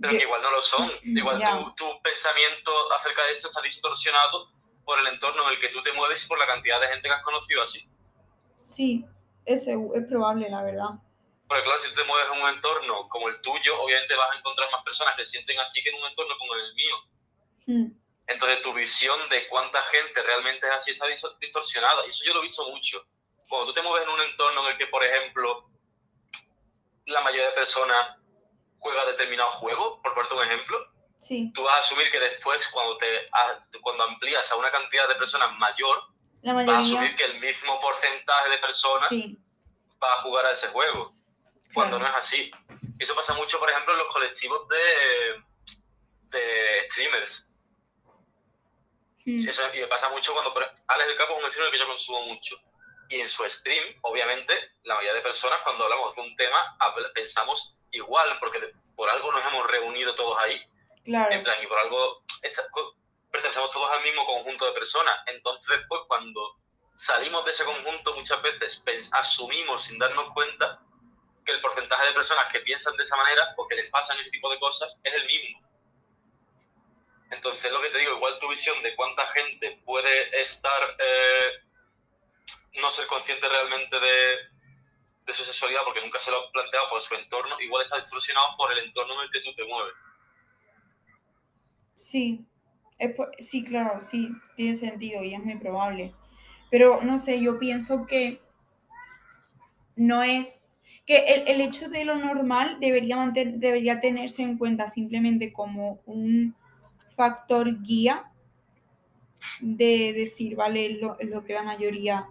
Pero que igual no lo son. Mm, igual tu, tu, pensamiento acerca de esto está distorsionado por el entorno en el que tú te mueves y por la cantidad de gente que has conocido así. Sí, ese es probable, la verdad. Porque claro, si tú te mueves en un entorno como el tuyo, obviamente vas a encontrar más personas que sienten así que en un entorno como el mío. Hmm. Entonces tu visión de cuánta gente realmente es así está distorsionada. Y eso yo lo he visto mucho. Cuando tú te mueves en un entorno en el que, por ejemplo, la mayoría de personas juega determinado juego, por ponerte un ejemplo, sí. tú vas a asumir que después, cuando, te, cuando amplías a una cantidad de personas mayor, vas a asumir que el mismo porcentaje de personas va a jugar a ese juego, cuando no es así. Eso pasa mucho, por ejemplo, en los colectivos de, de streamers. Eso, y me pasa mucho cuando Alex del Capo es un streamer que yo consumo mucho. Y en su stream, obviamente, la mayoría de personas, cuando hablamos de un tema, pensamos igual, porque por algo nos hemos reunido todos ahí. Claro. En plan, y por algo pertenecemos todos al mismo conjunto de personas. Entonces, después, cuando salimos de ese conjunto, muchas veces asumimos sin darnos cuenta que el porcentaje de personas que piensan de esa manera o que les pasan ese tipo de cosas es el mismo. Entonces, lo que te digo, igual tu visión de cuánta gente puede estar, eh, no ser consciente realmente de, de su sexualidad porque nunca se lo ha planteado por su entorno, igual está distorsionado por el entorno en el que tú te mueves. Sí, sí, claro, sí, tiene sentido y es muy probable. Pero no sé, yo pienso que no es que el, el hecho de lo normal debería, debería tenerse en cuenta simplemente como un factor guía de decir, vale, lo, lo que la mayoría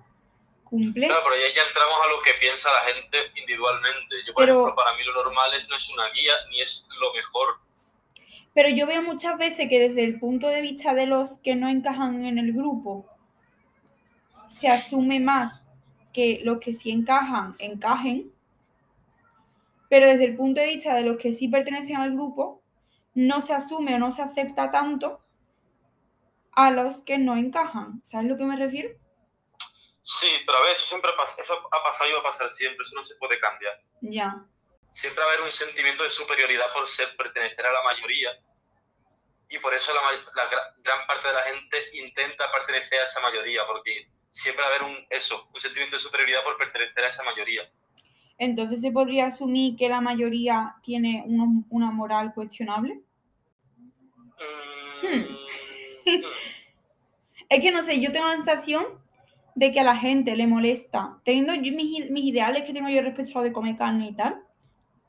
Claro, pero ya, entramos a lo que piensa la gente individualmente. Yo, por ejemplo, para mí lo normal no es una guía ni es lo mejor. Pero yo veo muchas veces que desde el punto de vista de los que no encajan en el grupo, se asume más que los que sí encajan, encajen, pero desde el punto de vista de los que sí pertenecen al grupo, no se asume o no se acepta tanto a los que no encajan. ¿Sabes a lo que me refiero? Sí, pero a ver, eso siempre pasa, eso ha pasado y va a pasar siempre, eso no se puede cambiar. Ya. Siempre va a haber un sentimiento de superioridad por ser pertenecer a la mayoría. y por eso la, la, gran parte de la gente intenta pertenecer a esa mayoría, porque siempre va a haber un, eso, un sentimiento de superioridad por pertenecer a esa mayoría. Entonces, ¿se podría asumir que la mayoría tiene una moral cuestionable? Hmm. Hmm. (laughs) es que no sé, yo tengo la sensación de que a la gente le molesta, teniendo mis, mis ideales que tengo yo respecto a de comer carne y tal,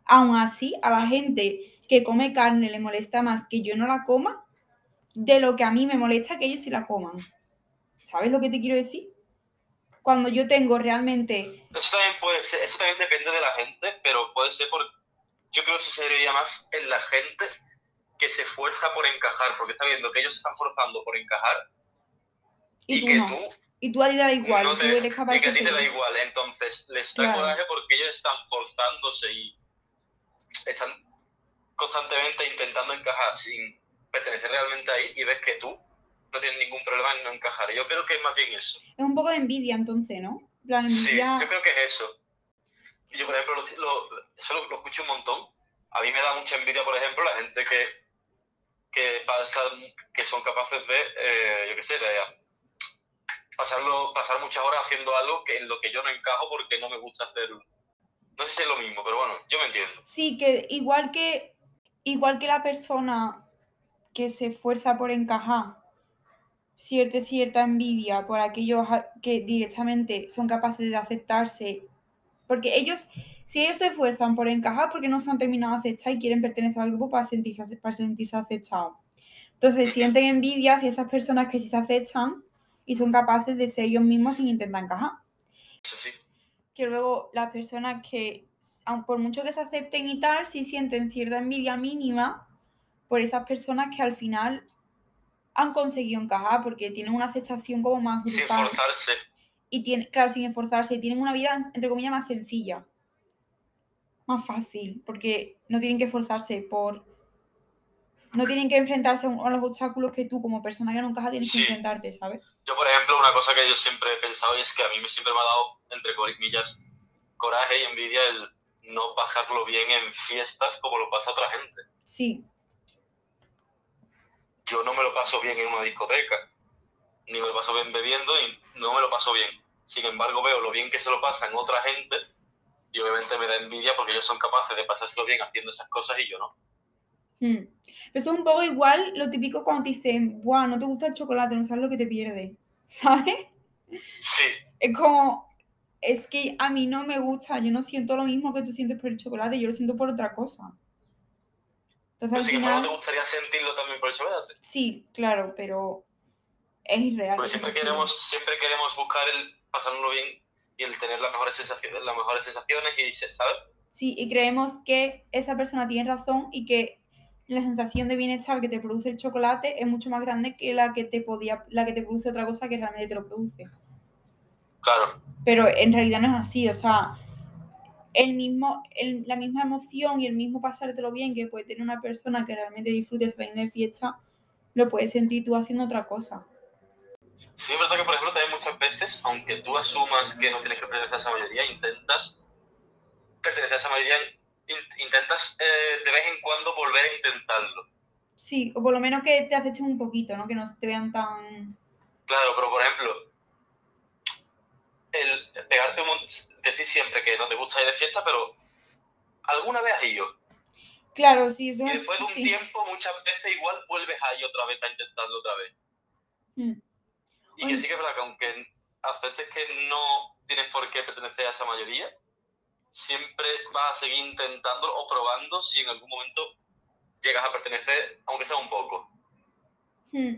aún así, a la gente que come carne le molesta más que yo no la coma de lo que a mí me molesta que ellos sí la coman. ¿Sabes lo que te quiero decir? Cuando yo tengo realmente... Eso también puede ser, eso también depende de la gente, pero puede ser por... Yo creo que eso se debería más en la gente que se esfuerza por encajar, porque está viendo que ellos se están forzando por encajar y, tú que tú... Y tú a ti te da igual, tú eres capaz y que a ti te da igual, entonces les da coraje porque ellos están forzándose y están constantemente intentando encajar sin pertenecer realmente ahí y ves que tú no tienes ningún problema en no encajar. Yo creo que es más bien eso. Es un poco de envidia entonces, ¿no? Sí, yo creo que es eso. Yo, por ejemplo, lo, eso lo, escucho un montón. A mí me da mucha envidia, por ejemplo, la gente que, que, pasa, que son capaces de, eh, yo qué sé, de pasarlo, pasar muchas horas haciendo algo que, en lo que yo no encajo porque no me gusta hacerlo. No sé si es lo mismo, pero bueno, yo me entiendo. Sí, que igual que, igual que la persona que se esfuerza por encajar cierta, cierta envidia por aquellos que directamente son capaces de aceptarse, porque ellos, si ellos se esfuerzan por encajar, porque no se han terminado de aceptar y quieren pertenecer al grupo para sentirse, para sentirse aceptados. Entonces (laughs) sienten envidia hacia esas personas que sí se aceptan y son capaces de ser ellos mismos sin intentar encajar. Eso sí que luego las personas que, por mucho que se acepten y tal, sí sienten cierta envidia mínima por esas personas que al final han conseguido encajar porque tienen una aceptación como más grupal. Sin esforzarse. Y tiene, claro, sin esforzarse. Tienen una vida, entre comillas, más sencilla. Más fácil. Porque no tienen que esforzarse por... No tienen que enfrentarse a los obstáculos que tú, como persona que no encaja, tienes que enfrentarte, ¿sabes? Yo, por ejemplo, una cosa que yo siempre he pensado y es que a mí me siempre me ha dado, entre comillas, coraje y envidia el no pasarlo bien en fiestas como lo pasa otra gente. Sí. Yo no me lo paso bien en una discoteca, ni me lo paso bien bebiendo y no me lo paso bien. Sin embargo, veo lo bien que se lo pasa en otra gente y obviamente me da envidia porque ellos son capaces de pasárselo bien haciendo esas cosas y yo no. Hmm. Eso es un poco igual lo típico cuando te dicen, Buah, no te gusta el chocolate, no sabes lo que te pierde. (laughs) ¿Sabes? Sí. Es como, es que a mí no me gusta, yo no siento lo mismo que tú sientes por el chocolate, yo lo siento por otra cosa. Entonces, al final... ¿no te gustaría sentirlo también por el chocolate? Sí, claro, pero es irreal. Porque siempre queremos, siempre queremos buscar el pasarlo bien y el tener las mejores sensaciones, las mejores sensaciones y, ¿sabes? Sí, y creemos que esa persona tiene razón y que la sensación de bienestar que te produce el chocolate es mucho más grande que la que te podía, la que te produce otra cosa que realmente te lo produce. Claro. Pero en realidad no es así, o sea, el mismo, la misma emoción y el mismo pasártelo bien que puede tener una persona que realmente disfrute saliendo de fiesta, lo puedes sentir tú haciendo otra cosa. Sí, es verdad que, por ejemplo, también muchas veces, aunque tú asumas que no tienes que pertenecer a esa mayoría, intentas pertenecer a esa mayoría intentas eh, de vez en cuando volver a intentarlo. Sí, o por lo menos que te acechen un poquito, ¿no? Que no te vean tan... Claro, pero por ejemplo, el pegarte un decir siempre que no te gusta ir de fiesta, pero alguna vez has ido. Claro, sí, eso Y después de un tiempo, muchas veces igual vuelves ahí otra vez a intentarlo otra vez. Mm. Y que sí que es verdad que aunque aceptes que no tienes por qué pertenecer a esa mayoría, siempre vas a seguir intentando o probando si en algún momento llegas a pertenecer, aunque sea un poco. Hmm.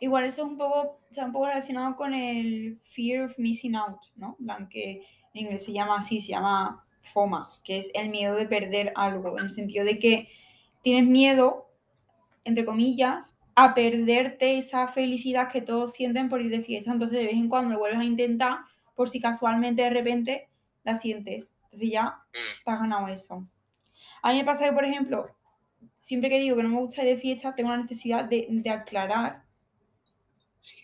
Igual eso es un poco, un poco relacionado con el fear of missing out, ¿no? que en inglés se llama así, se llama FOMA, que es el miedo de perder algo, en el sentido de que tienes miedo, entre comillas, a perderte esa felicidad que todos sienten por ir de fiesta. Entonces, de vez en cuando lo vuelves a intentar por si casualmente de repente la sientes. Entonces ya mm. te has ganado eso. A mí me pasa que, por ejemplo, siempre que digo que no me gusta ir de fiesta, tengo la necesidad de, aclarar,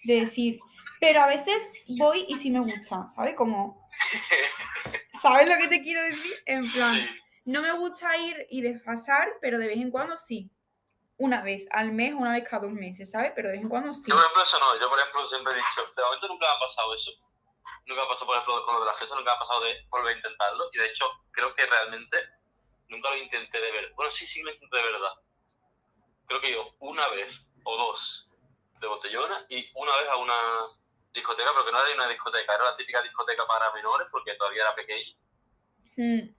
de decir, pero a veces voy y sí me gusta, ¿sabes? Como, ¿sabes lo que te quiero decir? En plan, no me gusta ir y desfasar, pero de vez en cuando sí. una vez al mes, una vez cada dos meses, ¿sabes? Pero de vez en cuando sí. Yo, por ejemplo, eso no. Yo, por ejemplo, siempre he dicho, de momento nunca me ha pasado eso. Nunca me ha pasado, por ejemplo, con lo de la fiesta, nunca me ha pasado de volver a intentarlo. Y de hecho, creo que realmente nunca lo intenté de verdad. Bueno, sí, sí lo intenté de verdad. Creo que yo una vez o dos de botellona y una vez a una discoteca, pero que no era una discoteca, era la típica discoteca para menores porque todavía era pequeño. Hmm.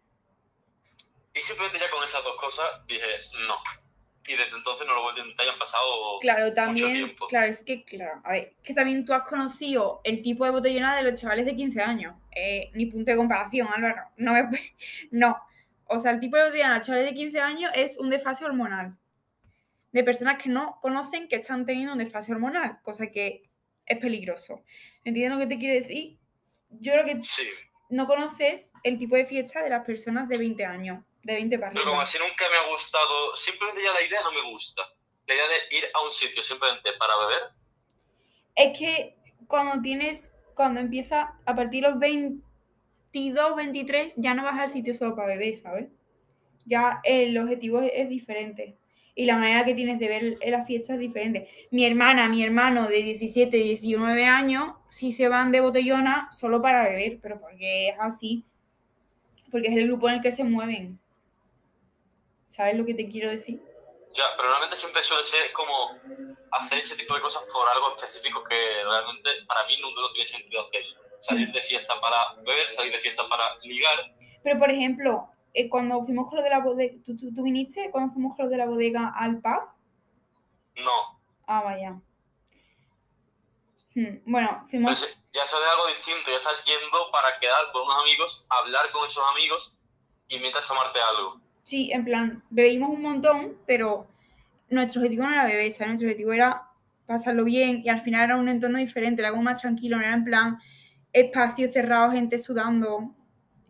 Y simplemente ya con esas dos cosas dije, no. Y desde entonces no lo vuelvo a intentar y han pasado Claro, mucho también, tiempo. claro, es que, claro, a ver, que también tú has conocido el tipo de botellona de los chavales de 15 años. Eh, ni punto de comparación, Álvaro. No, me, (laughs) no. O sea, el tipo de botellona de los chavales de 15 años es un desfase hormonal. De personas que no conocen que están teniendo un desfase hormonal, cosa que es peligroso. ¿Entiendes lo que te quiero decir? Yo creo que Sí. no conoces el tipo de fiesta de las personas de 20 años, de 20 para Pero como así nunca me ha gustado, simplemente ya la idea no me gusta. La idea de ir a un sitio simplemente para beber, Es que cuando tienes, cuando empieza a partir de los 22, 23, ya no vas al sitio solo para beber, ¿sabes? Ya el objetivo es, es diferente. Y la manera que tienes de ver la fiesta es diferente. Mi hermana, mi hermano de 17, 19 años, sí se van de botellona solo para beber, pero porque es así. Porque es el grupo en el que se mueven. ¿Sabes lo que te quiero decir? ya, pero normalmente siempre suele ser como hacer ese tipo de cosas por algo específico que realmente para mí nunca no tiene sentido hacer. Salir de fiesta para beber, salir de fiesta para ligar. Pero, por ejemplo, eh, cuando fuimos con lo de la bodega, ¿tú, tú, tú viniste cuando fuimos con lo de la bodega al pub? No. Ah, vaya. Hmm, Bueno, fuimos... Entonces, ya eso es algo distinto, ya estás yendo para quedar con unos amigos, hablar con esos amigos y mientras tomarte algo. Sí, en plan, bebimos un montón, pero nuestro objetivo no era beber, ¿sabes? Nuestro objetivo era pasarlo bien y al final era un entorno diferente, era algo más tranquilo, no era en plan espacio cerrado, gente sudando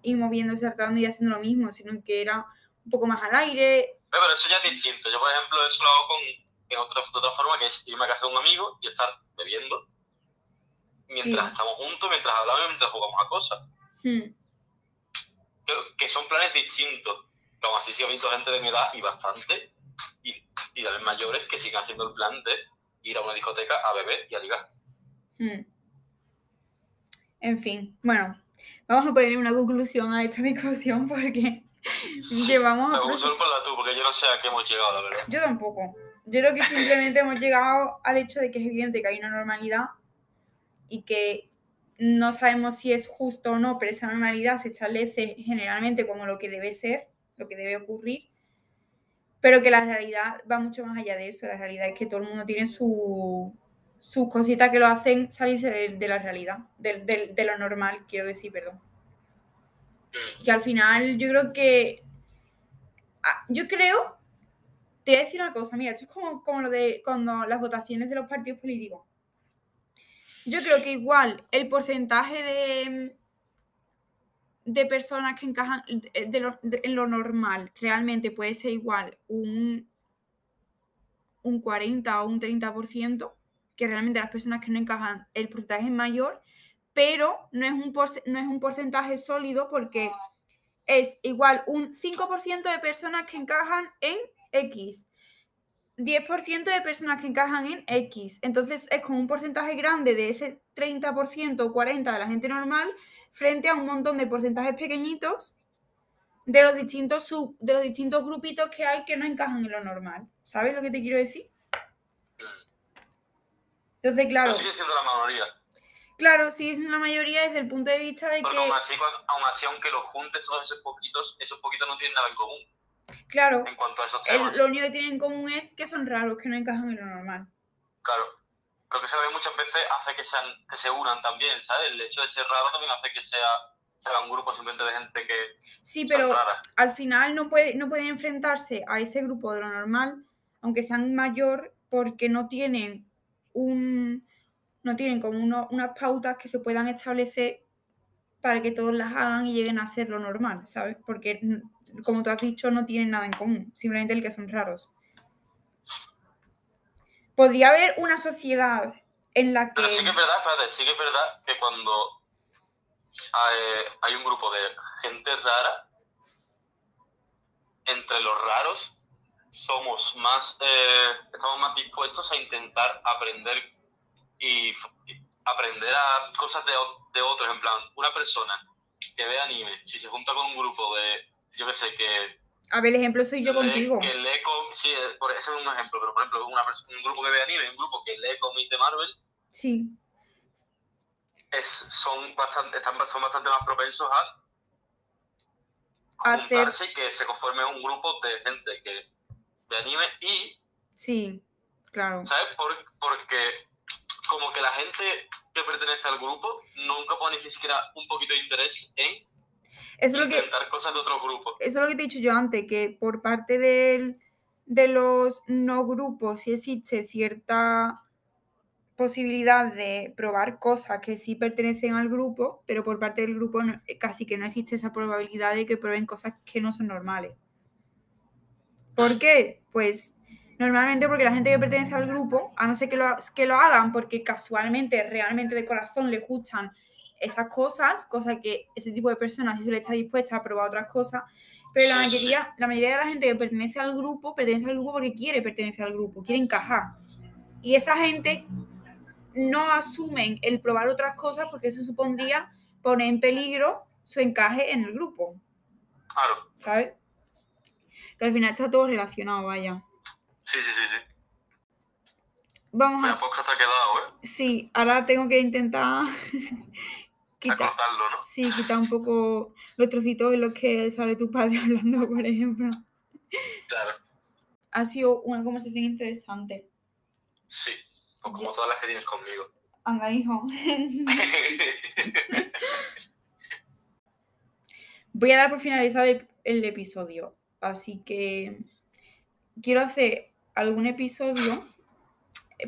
y moviéndose, saltando y haciendo lo mismo, sino que era un poco más al aire. Pero, eso ya es distinto. Yo, por ejemplo, eso lo hago con, en otra, de otra forma, que es irme a casa de un amigo y estar bebiendo mientras Sí. estamos juntos, mientras hablamos y mientras jugamos a cosas. Hmm, Que, que son planes distintos. Aún así sí he visto gente de mi edad y bastante, y, y también mayores, que siguen haciendo el plan de ir a una discoteca a beber y a ligar. hmm. En fin, bueno, vamos a poner una conclusión a esta (laughs) discusión porque llevamos aproxi- solo ponla tú, porque yo no sé a qué hemos llegado, la verdad. Yo tampoco. Yo creo que (laughs) simplemente hemos llegado al hecho de que es evidente que hay una normalidad y que no sabemos si es justo o no, pero esa normalidad se establece generalmente como lo que debe ser, lo que debe ocurrir, pero que la realidad va mucho más allá de eso. La realidad es que todo el mundo tiene su, sus cositas que lo hacen salirse de, de la realidad, de, de- de lo normal, quiero decir, perdón. Mm. Y al final yo creo que... ah, Yo creo te voy a decir una cosa, mira, esto es como, como lo de cuando las votaciones de los partidos políticos. Yo creo que igual el porcentaje de, de personas que encajan de lo- de- en lo normal realmente puede ser igual un, un 40 o un 30%, que realmente las personas que no encajan el porcentaje es mayor, pero no es un, no es un porcentaje sólido porque es igual un 5% de personas que encajan en X, 10% de personas que encajan en X. Entonces es como un porcentaje grande de ese 30% o 40% de la gente normal frente a un montón de porcentajes pequeñitos de los distintos de los distintos grupitos que hay que no encajan en lo normal. ¿Sabes lo que te quiero decir? Entonces, claro, Pero sigue siendo la mayoría. claro, sí es la mayoría desde el punto de vista de Porque que, aún así, aún así, aunque los juntes todos esos poquitos, esos poquitos no tienen nada en común claro, en cuanto a esos el- temas. lo único que tienen en común es que son raros, que no encajan en lo normal. Claro. Pero que se ve muchas veces hace que, sean, que se unan también, ¿sabes? El hecho de ser raro también hace que sea, sea un grupo simplemente de gente que Sí, pero al final no, puede, no pueden enfrentarse a ese grupo de lo normal, aunque sean mayor, porque no tienen un no tienen como uno- unas pautas que se puedan establecer para que todos las hagan y lleguen a ser lo normal, ¿sabes? Porque, mm, como tú has dicho, no tienen nada en común, simplemente el que son raros. Podría haber una sociedad en la que... Pero sí que es verdad, espérate, sí que es verdad que cuando hay, hay un grupo de gente rara, entre los raros, somos más, eh, estamos más dispuestos a intentar aprender y aprender a cosas de, de otros. En plan, una persona que ve anime, si se junta con un grupo de, yo qué sé, que a ver, el ejemplo soy yo contigo. Que lee sí, por, ese es un ejemplo, pero por ejemplo, una, un grupo que ve anime, un grupo que lee cómics de Marvel. Sí. Es, son, bastante, están, son bastante más propensos a y que se conforme un grupo de gente que de anime y... Sí, claro. ¿Sabes? porque como que la gente que pertenece al grupo nunca pone ni siquiera un poquito de interés en eso es lo que, cosas de otro grupo. Eso es lo que te he dicho yo antes, que por parte del, de los no grupos sí existe cierta posibilidad de probar cosas que sí pertenecen al grupo, pero por parte del grupo casi que no existe esa probabilidad de que prueben cosas que no son normales. ¿Por qué? Pues normalmente porque la gente que pertenece al grupo, a no ser que lo, que lo hagan porque casualmente, realmente de corazón les gustan esas cosas, cosas que ese tipo de personas sí suele estar dispuesta a probar otras cosas, pero la mayoría, la mayoría de la gente que pertenece al grupo, pertenece al grupo porque quiere pertenecer al grupo, quiere encajar. Y esa gente no asumen el probar otras cosas porque eso supondría poner en peligro su encaje en el grupo. Claro. ¿Sabes? Que al final está todo relacionado, vaya. Sí, sí, sí, sí. Vamos a... Pues te ha quedado, ¿eh? Sí, ahora tengo que intentar quitar, Sí, quitar un poco los trocitos en los que sale tu padre (laughs) hablando, por ejemplo. Claro. Ha sido una conversación interesante. Sí, como todas las que tienes conmigo. Anda, hijo. (laughs) Voy a dar por finalizar el episodio, así que quiero hacer algún episodio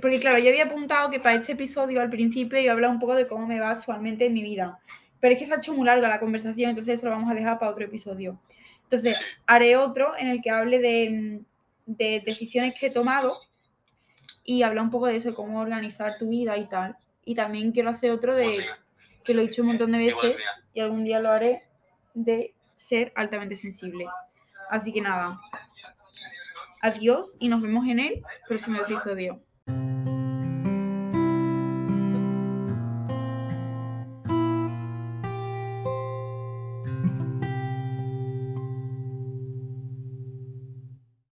porque claro, yo había apuntado que para este episodio al principio iba a hablar un poco de cómo me va actualmente en mi vida. Pero es que se ha hecho muy larga la conversación, entonces eso lo vamos a dejar para otro episodio. Entonces, haré otro en el que hable de, decisiones que he tomado y hablar un poco de eso, de cómo organizar tu vida y tal. Y también quiero hacer otro de, que lo he dicho un montón de veces y algún día lo haré, de ser altamente sensible. Así que nada, adiós y nos vemos en el próximo episodio.